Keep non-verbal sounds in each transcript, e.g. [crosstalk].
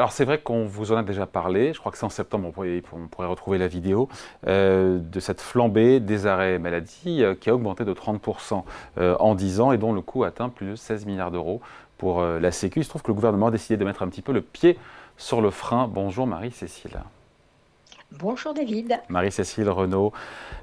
Alors c'est vrai qu'on vous en a déjà parlé, je crois que c'est en septembre, on pourrait, retrouver la vidéo, euh, de cette flambée des arrêts maladie euh, qui a augmenté de 30% euh, en 10 ans et dont le coût atteint plus de 16 milliards d'euros pour la Sécu. Il se trouve que le gouvernement a décidé de mettre un petit peu le pied sur le frein. Bonjour Marie-Cécile. Bonjour David. Marie-Cécile Renaud,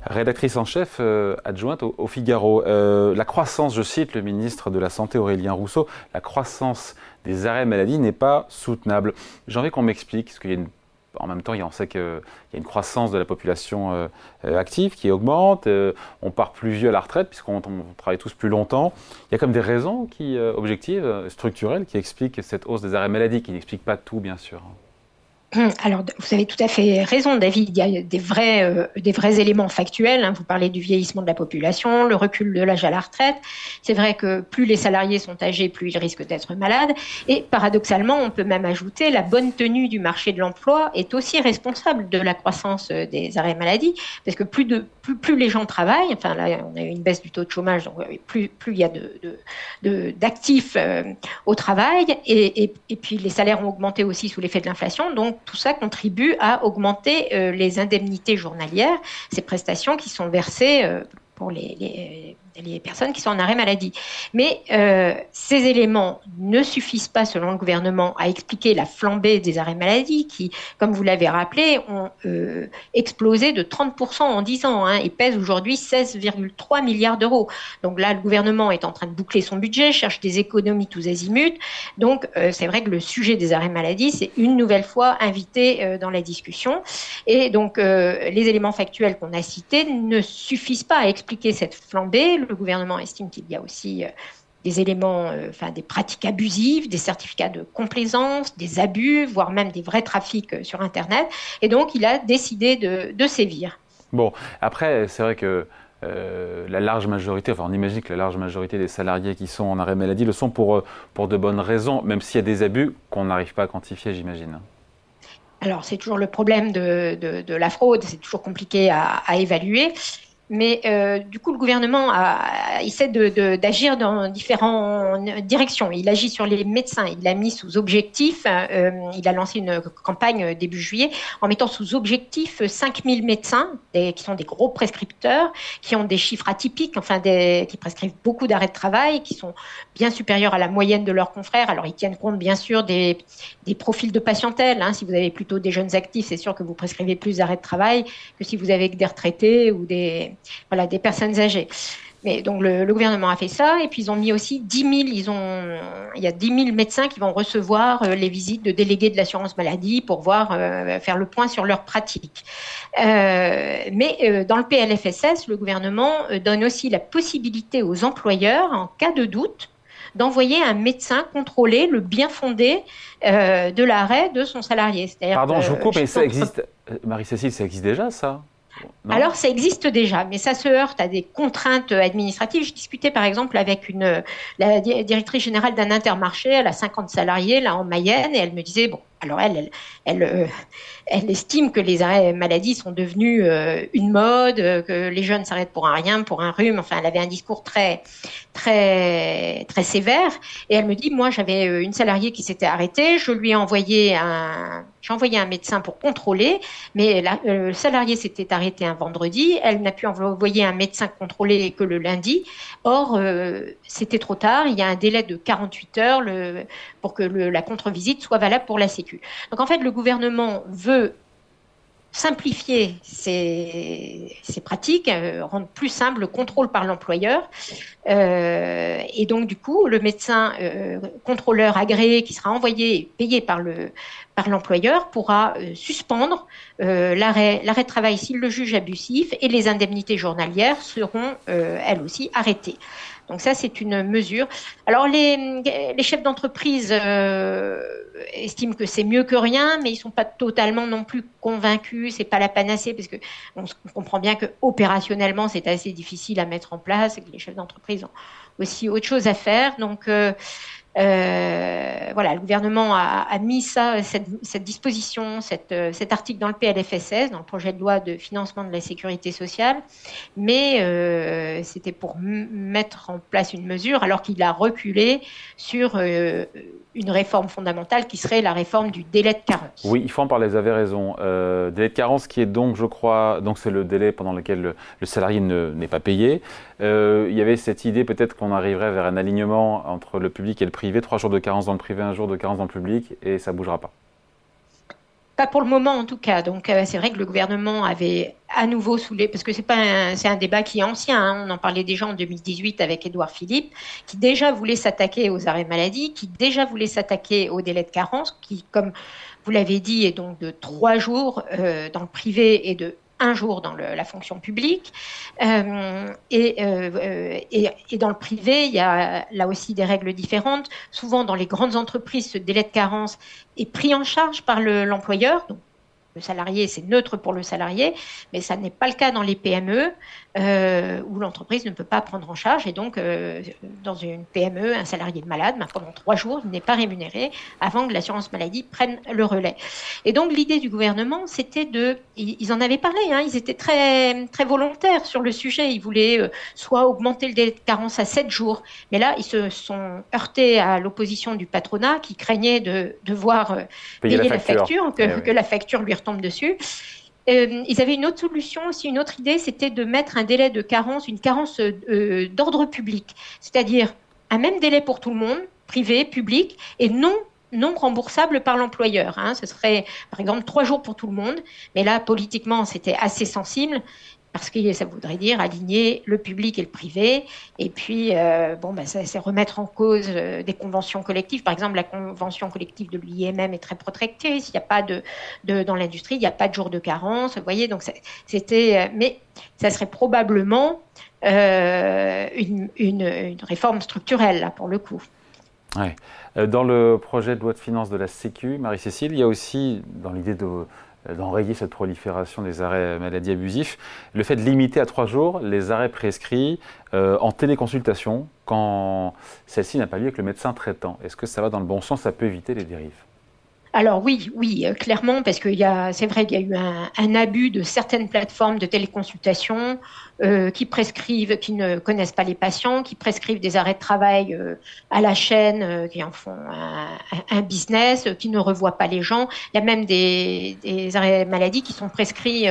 rédactrice en chef adjointe au, Figaro. la croissance, je cite le ministre de la Santé Aurélien Rousseau, la croissance des arrêts maladie n'est pas soutenable. J'ai envie qu'on m'explique, parce qu'il même temps, on sait qu'il y a une croissance de la population euh, euh, active qui augmente, euh, on part plus vieux à la retraite puisqu'on travaille tous plus longtemps. Il y a comme des raisons qui, objectives, structurelles, qui expliquent cette hausse des arrêts maladie, qui n'expliquent pas tout, bien sûr. [clears throat] Alors, vous avez tout à fait raison, David. Il y a des vrais, euh, des vrais éléments factuels. Hein. Vous parlez du vieillissement de la population, le recul de l'âge à la retraite. C'est vrai que plus les salariés sont âgés, plus ils risquent d'être malades. Et paradoxalement, on peut même ajouter la bonne tenue du marché de l'emploi est aussi responsable de la croissance euh, des arrêts maladie, parce que plus de plus, les gens travaillent. Enfin là, on a eu une baisse du taux de chômage, donc plus plus il y a d'actifs euh, au travail, et, puis les salaires ont augmenté aussi sous l'effet de l'inflation. Donc tout ça contribue à augmenter euh, les indemnités journalières, ces prestations qui sont versées euh, pour les personnes qui sont en arrêt maladie. Mais euh, ces éléments ne suffisent pas, selon le gouvernement, à expliquer la flambée des arrêts maladie qui, comme vous l'avez rappelé, ont euh, explosé de 30% en 10 ans hein, et pèsent aujourd'hui 16,3 milliards d'euros. Donc là, le gouvernement est en train de boucler son budget, cherche des économies tous azimuts. Donc euh, c'est vrai que le sujet des arrêts maladie, c'est une nouvelle fois invité dans la discussion. Et donc les éléments factuels qu'on a cités ne suffisent pas à expliquer cette flambée le gouvernement estime qu'il y a aussi euh, des éléments, euh, enfin des pratiques abusives, des certificats de complaisance, des abus, voire même des vrais trafics euh, sur Internet. Et donc, il a décidé de, sévir. Bon, après, c'est vrai que la large majorité, enfin on imagine que la large majorité des salariés qui sont en arrêt maladie le sont pour, pour de bonnes raisons, même s'il y a des abus qu'on n'arrive pas à quantifier, j'imagine. Alors c'est toujours le problème de, de, la fraude, c'est toujours compliqué à, à évaluer. Mais euh, du coup, le gouvernement a, essaie d'agir dans différentes directions. Il agit sur les médecins. Il a mis sous objectif, euh, il a lancé une campagne début juillet en mettant sous objectif 5000 médecins, qui sont des gros prescripteurs, qui ont des chiffres atypiques, enfin des, qui prescrivent beaucoup d'arrêts de travail, qui sont bien supérieurs à la moyenne de leurs confrères. Alors, ils tiennent compte bien sûr des, des profils de patientèle. Hein. Si vous avez plutôt des jeunes actifs, c'est sûr que vous prescrivez plus d'arrêts de travail que si vous avez que des retraités ou des voilà, des personnes âgées. Mais donc le, gouvernement a fait ça et puis ils ont mis aussi 10 000, ils ont, il y a 10 000 médecins qui vont recevoir euh, les visites de délégués de l'assurance maladie pour voir euh, faire le point sur leurs pratiques. Euh, mais dans le PLFSS, le gouvernement donne aussi la possibilité aux employeurs, en cas de doute, d'envoyer un médecin contrôler le bien fondé de l'arrêt de son salarié. Pardon, je vous coupe, mais ça existe, Marie-Cécile, ça existe déjà ça? Alors, ça existe déjà, mais ça se heurte à des contraintes administratives. Je discutais par exemple avec une, la directrice générale d'un intermarché, elle a 50 salariés là en Mayenne, et elle me disait, bon, alors elle, elle, euh, elle, estime que les arrêts maladie sont devenus euh, une mode, euh, que les jeunes s'arrêtent pour un rien, pour un rhume. Enfin, elle avait un discours très, très, très sévère. Et elle me dit, moi, j'avais une salariée qui s'était arrêtée, je lui ai envoyé un, j'ai envoyé un médecin pour contrôler, mais le salarié s'était arrêté un vendredi. Elle n'a pu envoyer un médecin contrôler que le lundi. Or, c'était trop tard. Il y a un délai de 48 heures pour que la contre-visite soit valable pour la sécurité. Donc en fait, le gouvernement veut simplifier ces, pratiques, euh, rendre plus simple le contrôle par l'employeur. Euh, et donc, du coup, le médecin euh, contrôleur agréé qui sera envoyé payé par l'employeur pourra suspendre l'arrêt l'arrêt de travail s'il le juge abusif et les indemnités journalières seront elles aussi arrêtées. Donc ça, c'est une mesure. Alors les, les chefs d'entreprise euh, estiment que c'est mieux que rien, mais ils sont pas totalement non plus convaincus. C'est pas la panacée parce que on, comprend bien que opérationnellement, c'est assez difficile à mettre en place et que les chefs d'entreprise ont aussi autre chose à faire. Donc euh, voilà, le gouvernement a, mis ça, cette, disposition, cette, cet article dans le PLFSS, dans le projet de loi de financement de la sécurité sociale, mais c'était pour mettre en place une mesure alors qu'il a reculé sur une réforme fondamentale qui serait la réforme du délai de carence. Oui, il faut en parler, vous avez raison. Euh, délai de carence qui est donc, je crois, donc c'est le délai pendant lequel le, salarié n'est pas payé. Euh, il y avait cette idée peut-être qu'on arriverait vers un alignement entre le public et le privé, trois jours de carence dans le privé, un jour de carence dans le public, et ça ne bougera pas. Pas pour le moment en tout cas. Donc euh, c'est vrai que le gouvernement avait à nouveau soulé, parce que c'est pas c'est un débat qui est ancien. Hein. on en parlait déjà en 2018 avec Édouard Philippe, qui déjà voulait s'attaquer aux arrêts maladie, qui déjà voulait s'attaquer au délai de carence, qui comme vous l'avez dit est donc de trois jours euh, dans le privé et de un jour dans la fonction publique. Euh, euh, et, et, dans le privé, il y a là aussi des règles différentes. Souvent, dans les grandes entreprises, ce délai de carence est pris en charge par l'employeur. Le salarié, c'est neutre pour le salarié, mais ça n'est pas le cas dans les PME euh, où l'entreprise ne peut pas prendre en charge. Et donc, euh, dans une PME, un salarié de malade, ben, pendant trois jours, il n'est pas rémunéré avant que l'assurance maladie prenne le relais. Et donc, l'idée du gouvernement, c'était de. Ils en avaient parlé, hein, ils étaient très, très volontaires sur le sujet. Ils voulaient euh, soit augmenter le délai de carence à sept jours, mais là, ils se sont heurtés à l'opposition du patronat qui craignait de devoir payer, la facture, que, eh que la facture lui retombe dessus. Euh, ils avaient une autre solution aussi, une autre idée, c'était de mettre un délai de carence, une carence euh, d'ordre public, c'est-à-dire un même délai pour tout le monde, privé, public, et non non remboursable par l'employeur. Hein. Ce serait, par exemple, trois jours pour tout le monde. Mais là, politiquement, c'était assez sensible parce que ça voudrait dire aligner le public et le privé. Et puis, euh, bon, ben, c'est remettre en cause euh, des conventions collectives. Par exemple, la convention collective de l'IMM est très protectrice. Il n'y a pas de, dans l'industrie, il n'y a pas de jour de carence. Vous voyez, donc c'était, euh, mais ça serait probablement une, une, réforme structurelle là pour le coup. Ouais. Dans le projet de loi de finances de la Sécu, Marie-Cécile, il y a aussi, dans l'idée de d'enrayer cette prolifération des arrêts maladie abusifs, le fait de limiter à trois jours les arrêts prescrits euh, en téléconsultation quand celle-ci n'a pas lieu avec le médecin traitant. Est-ce que ça va dans le bon sens? Ça peut éviter les dérives? Alors oui, oui, euh, clairement, parce que c'est vrai qu'il y a eu un, abus de certaines plateformes de téléconsultation euh, qui prescrivent, qui ne connaissent pas les patients, qui prescrivent des arrêts de travail euh, à la chaîne, qui en font un, business, qui ne revoient pas les gens. Il y a même des, arrêts maladie qui sont prescrits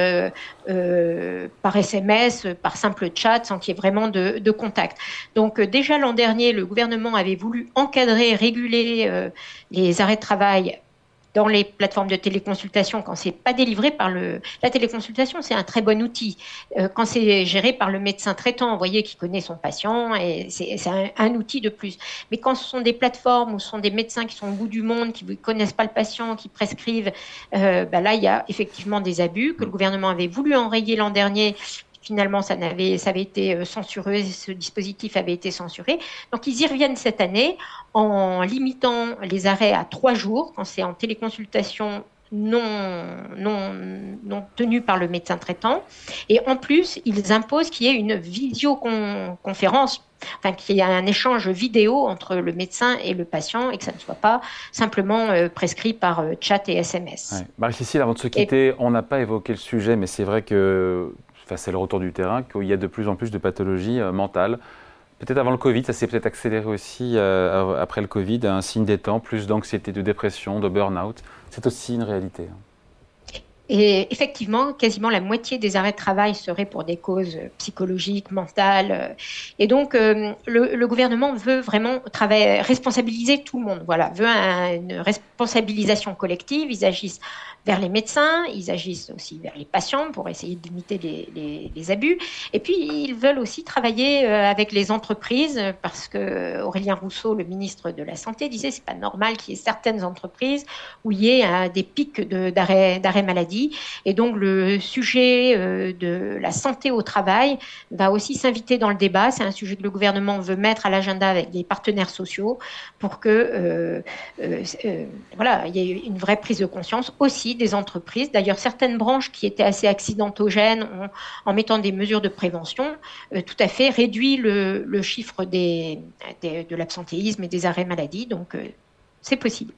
par SMS, par simple chat, sans qu'il y ait vraiment de contact. Donc déjà l'an dernier, le gouvernement avait voulu encadrer, réguler les arrêts de travail dans les plateformes de téléconsultation, quand c'est pas délivré par le... La téléconsultation, c'est un très bon outil. Euh, quand c'est géré par le médecin traitant, vous voyez, qui connaît son patient, et c'est un, outil de plus. Mais quand ce sont des plateformes où ce sont des médecins qui sont au bout du monde, qui ne connaissent pas le patient, qui prescrivent, euh, bah là, il y a effectivement des abus que le gouvernement avait voulu enrayer l'an dernier finalement, ça, avait, ça avait été euh, censuré, ce dispositif avait été censuré. Donc, ils y reviennent cette année en limitant les arrêts à trois jours, quand c'est en téléconsultation non, non, non tenue par le médecin traitant. Et en plus, ils imposent qu'il y ait une visioconférence, enfin qu'il y ait un échange vidéo entre le médecin et le patient et que ça ne soit pas simplement euh, prescrit par euh, chat et SMS. Marie-Cécile, avant de se quitter, on n'a pas évoqué le sujet, mais c'est vrai que c'est le retour du terrain, qu'il y a de plus en plus de pathologies euh, mentales. Peut-être avant le Covid, ça s'est peut-être accéléré aussi euh, après le Covid, un signe des temps, plus d'anxiété, de dépression, de burn-out. C'est aussi une réalité. Et effectivement, quasiment la moitié des arrêts de travail seraient pour des causes psychologiques, mentales. Et donc, euh, le, gouvernement veut vraiment responsabiliser tout le monde. Voilà, veut une responsabilisation collective. Ils agissent vers les médecins, ils agissent aussi vers les patients pour essayer de limiter les, abus. Et puis, ils veulent aussi travailler euh, avec les entreprises parce que Aurélien Rousseau, le ministre de la Santé, disait c'est pas normal qu'il y ait certaines entreprises où il y ait euh, des pics d'arrêt maladie Et donc le sujet de la santé au travail va aussi s'inviter dans le débat. C'est un sujet que le gouvernement veut mettre à l'agenda avec les partenaires sociaux pour que voilà, il y ait une vraie prise de conscience aussi des entreprises. D'ailleurs, certaines branches qui étaient assez accidentogènes ont, en mettant des mesures de prévention, tout à fait réduit le, chiffre des, de l'absentéisme et des arrêts maladie. Donc, euh, c'est possible.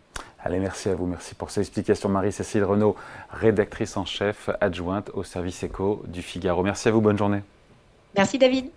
Allez, merci à vous. Merci pour ces explications. Marie-Cécile Renaud, rédactrice en chef adjointe au service éco du Figaro. Merci à vous. Bonne journée. Merci, David.